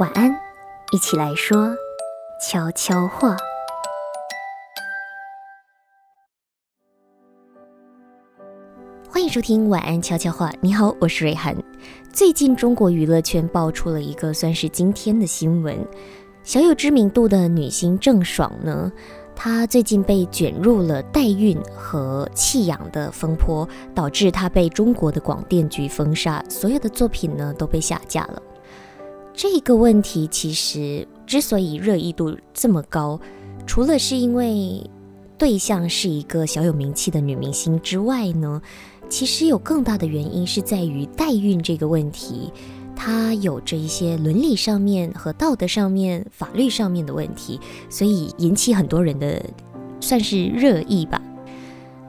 晚安，一起来说悄悄话。欢迎收听晚安悄悄话。你好，我是瑞涵。最近中国娱乐圈爆出了一个算是惊天的新闻，小有知名度的女星郑爽呢，她最近被卷入了代孕和弃养的风波，导致她被中国的广电局封杀，所有的作品呢都被下架了。这个问题其实之所以热议度这么高，除了是因为对象是一个小有名气的女明星之外呢，其实有更大的原因是在于代孕这个问题，它有着一些伦理上面和道德上面、法律上面的问题，所以引起很多人的算是热议吧。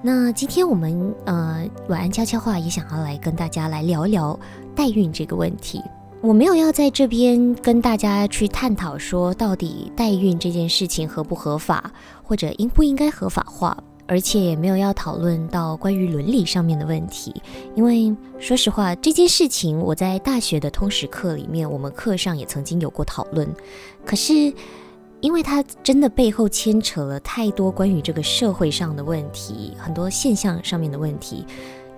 那今天我们呃晚安悄悄话也想要来跟大家来聊聊代孕这个问题。我没有要在这边跟大家去探讨说到底代孕这件事情合不合法，或者应不应该合法化，而且也没有要讨论到关于伦理上面的问题。因为说实话，这件事情我在大学的通识课里面，我们课上也曾经有过讨论。可是，因为它真的背后牵扯了太多关于这个社会上的问题，很多现象上面的问题。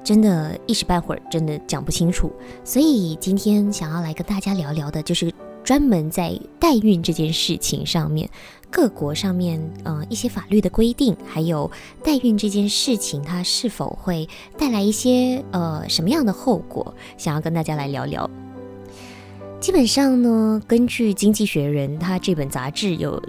真的，一时半会儿真的讲不清楚，所以今天想要来跟大家聊聊的，就是专门在代孕这件事情上面，各国上面，嗯，一些法律的规定，还有代孕这件事情，它是否会带来一些呃什么样的后果，想要跟大家来聊聊。基本上呢，根据《经济学人》它这本杂志有。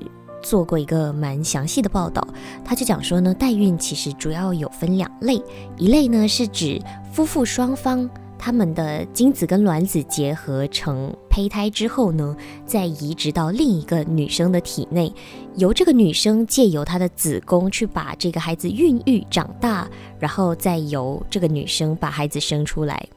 做过一个蛮详细的报道，他就讲说呢，代孕其实主要有分两类，一类呢是指夫妇双方他们的精子跟卵子结合成胚胎之后呢，再移植到另一个女生的体内，由这个女生借由她的子宫去把这个孩子孕育长大，然后再由这个女生把孩子生出来，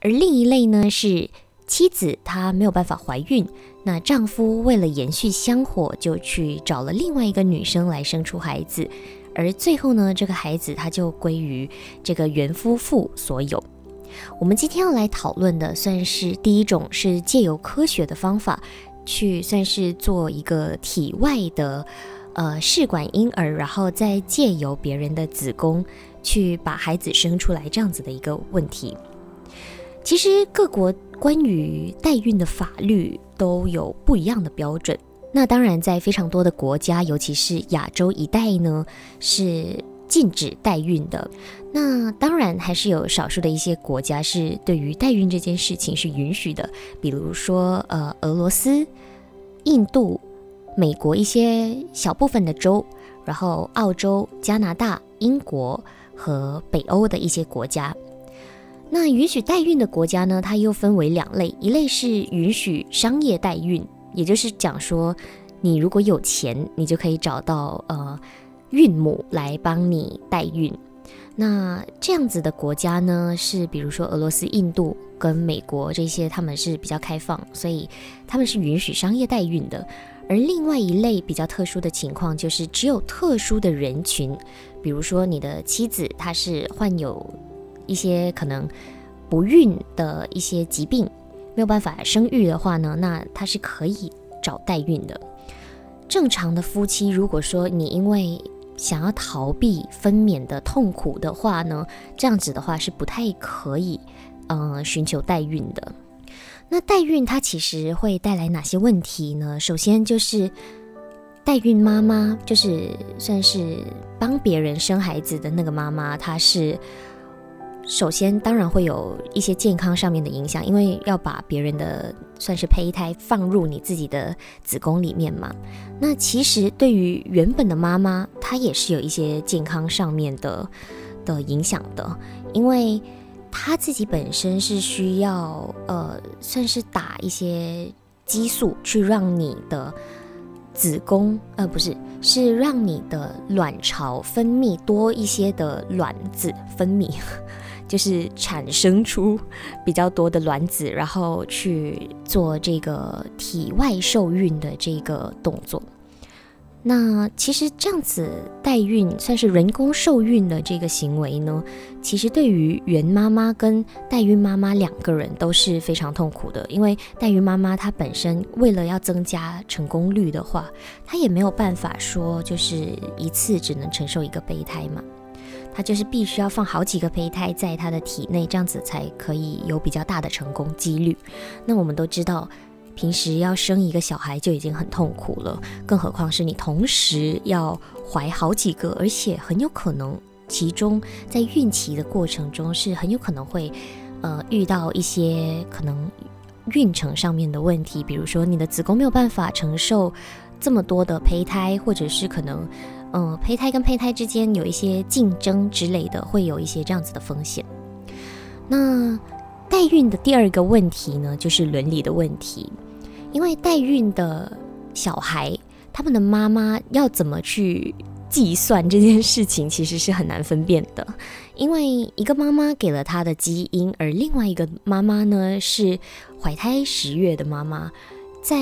而另一类呢是。妻子她没有办法怀孕，那丈夫为了延续香火，就去找了另外一个女生来生出孩子，而最后呢，这个孩子他就归于这个原夫妇所有。我们今天要来讨论的，算是第一种，是借由科学的方法去算是做一个体外的呃试管婴儿，然后再借由别人的子宫去把孩子生出来这样子的一个问题。其实各国。关于代孕的法律都有不一样的标准。那当然，在非常多的国家，尤其是亚洲一带呢，是禁止代孕的。那当然，还是有少数的一些国家是对于代孕这件事情是允许的，比如说呃，俄罗斯、印度、美国一些小部分的州，然后澳洲、加拿大、英国和北欧的一些国家。那允许代孕的国家呢？它又分为两类，一类是允许商业代孕，也就是讲说，你如果有钱，你就可以找到呃孕母来帮你代孕。那这样子的国家呢，是比如说俄罗斯、印度跟美国这些，他们是比较开放，所以他们是允许商业代孕的。而另外一类比较特殊的情况，就是只有特殊的人群，比如说你的妻子她是患有。一些可能不孕的一些疾病没有办法生育的话呢，那他是可以找代孕的。正常的夫妻，如果说你因为想要逃避分娩的痛苦的话呢，这样子的话是不太可以，嗯，寻求代孕的。那代孕它其实会带来哪些问题呢？首先就是代孕妈妈，就是算是帮别人生孩子的那个妈妈，她是。首先，当然会有一些健康上面的影响，因为要把别人的算是胚胎放入你自己的子宫里面嘛。那其实对于原本的妈妈，她也是有一些健康上面的的影响的，因为她自己本身是需要呃，算是打一些激素去让你的子宫呃，不是，是让你的卵巢分泌多一些的卵子分泌。就是产生出比较多的卵子，然后去做这个体外受孕的这个动作。那其实这样子代孕算是人工受孕的这个行为呢，其实对于原妈妈跟代孕妈妈两个人都是非常痛苦的，因为代孕妈妈她本身为了要增加成功率的话，她也没有办法说就是一次只能承受一个胚胎嘛，她就是必须要放好几个胚胎在她的体内，这样子才可以有比较大的成功几率。那我们都知道。平时要生一个小孩就已经很痛苦了，更何况是你同时要怀好几个，而且很有可能其中在孕期的过程中是很有可能会，呃，遇到一些可能孕程上面的问题，比如说你的子宫没有办法承受这么多的胚胎，或者是可能，嗯，胚胎跟胚胎之间有一些竞争之类的，会有一些这样子的风险。那代孕的第二个问题呢，就是伦理的问题，因为代孕的小孩，他们的妈妈要怎么去计算这件事情，其实是很难分辨的。因为一个妈妈给了他的基因，而另外一个妈妈呢是怀胎十月的妈妈，在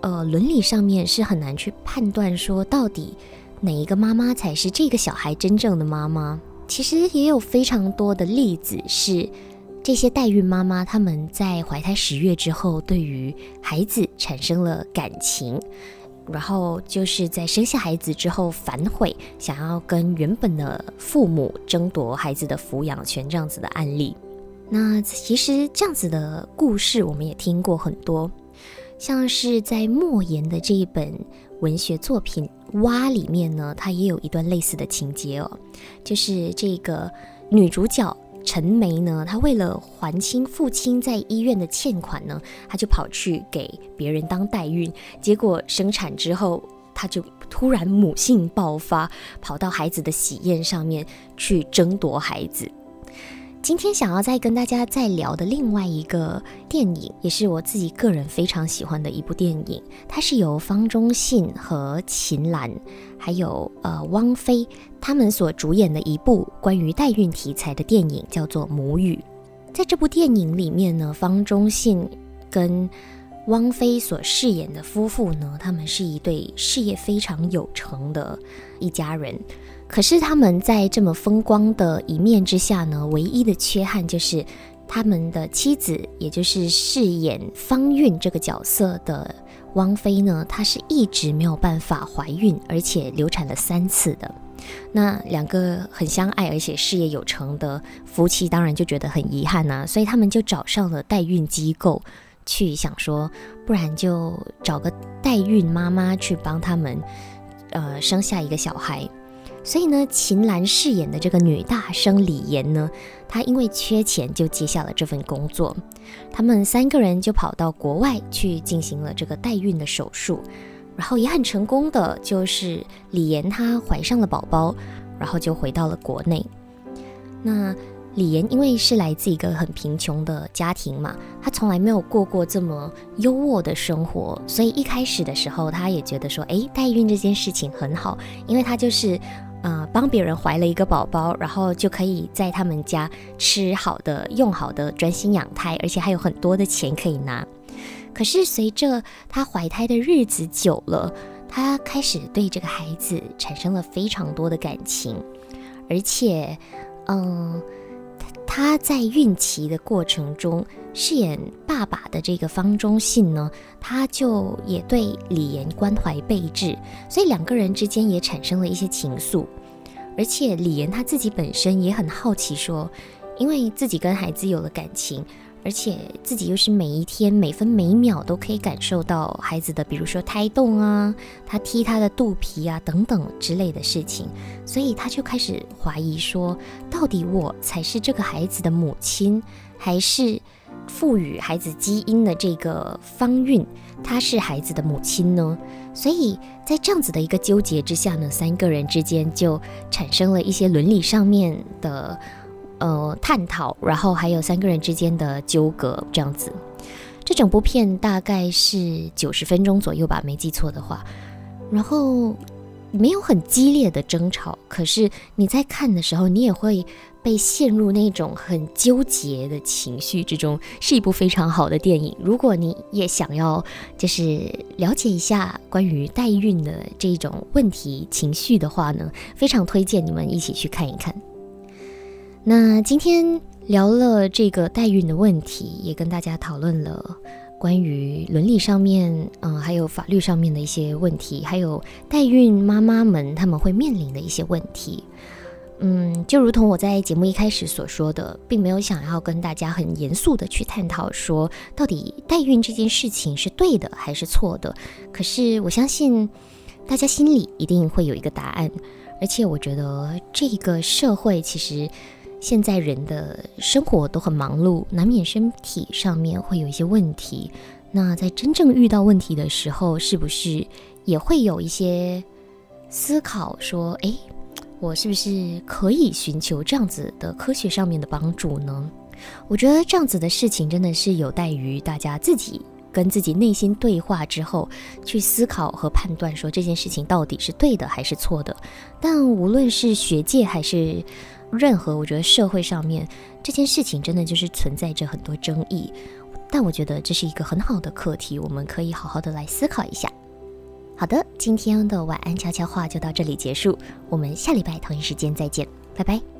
呃伦理上面是很难去判断说到底哪一个妈妈才是这个小孩真正的妈妈。其实也有非常多的例子是。这些代孕妈妈，她们在怀胎十月之后，对于孩子产生了感情，然后就是在生下孩子之后反悔，想要跟原本的父母争夺孩子的抚养权这样子的案例。那其实这样子的故事，我们也听过很多，像是在莫言的这一本文学作品《蛙》里面呢，它也有一段类似的情节哦，就是这个女主角。陈梅呢，她为了还清父亲在医院的欠款呢，她就跑去给别人当代孕，结果生产之后，她就突然母性爆发，跑到孩子的喜宴上面去争夺孩子。今天想要再跟大家再聊的另外一个电影，也是我自己个人非常喜欢的一部电影，它是由方中信和秦岚，还有呃汪菲他们所主演的一部关于代孕题材的电影，叫做《母语》。在这部电影里面呢，方中信跟汪菲所饰演的夫妇呢，他们是一对事业非常有成的一家人。可是他们在这么风光的一面之下呢，唯一的缺憾就是他们的妻子，也就是饰演方韵这个角色的汪菲呢，她是一直没有办法怀孕，而且流产了三次的。那两个很相爱而且事业有成的夫妻，当然就觉得很遗憾呐，所以他们就找上了代孕机构，去想说，不然就找个代孕妈妈去帮他们，呃，生下一个小孩。所以呢，秦岚饰演的这个女大生李岩呢，她因为缺钱就接下了这份工作。他们三个人就跑到国外去进行了这个代孕的手术，然后也很成功的，就是李岩她怀上了宝宝，然后就回到了国内。那李岩因为是来自一个很贫穷的家庭嘛，她从来没有过过这么优渥的生活，所以一开始的时候，她也觉得说，哎，代孕这件事情很好，因为她就是。呃，帮别人怀了一个宝宝，然后就可以在他们家吃好的、用好的，专心养胎，而且还有很多的钱可以拿。可是随着她怀胎的日子久了，她开始对这个孩子产生了非常多的感情，而且，嗯。他在孕期的过程中饰演爸爸的这个方中信呢，他就也对李岩关怀备至，所以两个人之间也产生了一些情愫。而且李岩他自己本身也很好奇，说因为自己跟孩子有了感情。而且自己又是每一天每分每秒都可以感受到孩子的，比如说胎动啊，他踢他的肚皮啊等等之类的事情，所以他就开始怀疑说，到底我才是这个孩子的母亲，还是赋予孩子基因的这个方韵，她是孩子的母亲呢？所以在这样子的一个纠结之下呢，三个人之间就产生了一些伦理上面的。呃，探讨，然后还有三个人之间的纠葛，这样子。这整部片大概是九十分钟左右吧，没记错的话。然后没有很激烈的争吵，可是你在看的时候，你也会被陷入那种很纠结的情绪之中，是一部非常好的电影。如果你也想要就是了解一下关于代孕的这种问题情绪的话呢，非常推荐你们一起去看一看。那今天聊了这个代孕的问题，也跟大家讨论了关于伦理上面，嗯，还有法律上面的一些问题，还有代孕妈妈们他们会面临的一些问题。嗯，就如同我在节目一开始所说的，并没有想要跟大家很严肃的去探讨说，到底代孕这件事情是对的还是错的。可是我相信，大家心里一定会有一个答案。而且我觉得这个社会其实现在人的生活都很忙碌，难免身体上面会有一些问题。那在真正遇到问题的时候，是不是也会有一些思考说，哎？我是不是可以寻求这样子的科学上面的帮助呢？我觉得这样子的事情真的是有待于大家自己跟自己内心对话之后去思考和判断，说这件事情到底是对的还是错的。但无论是学界还是任何，我觉得社会上面这件事情真的就是存在着很多争议。但我觉得这是一个很好的课题，我们可以好好的来思考一下。好的，今天的晚安悄悄话就到这里结束，我们下礼拜同一时间再见，拜拜。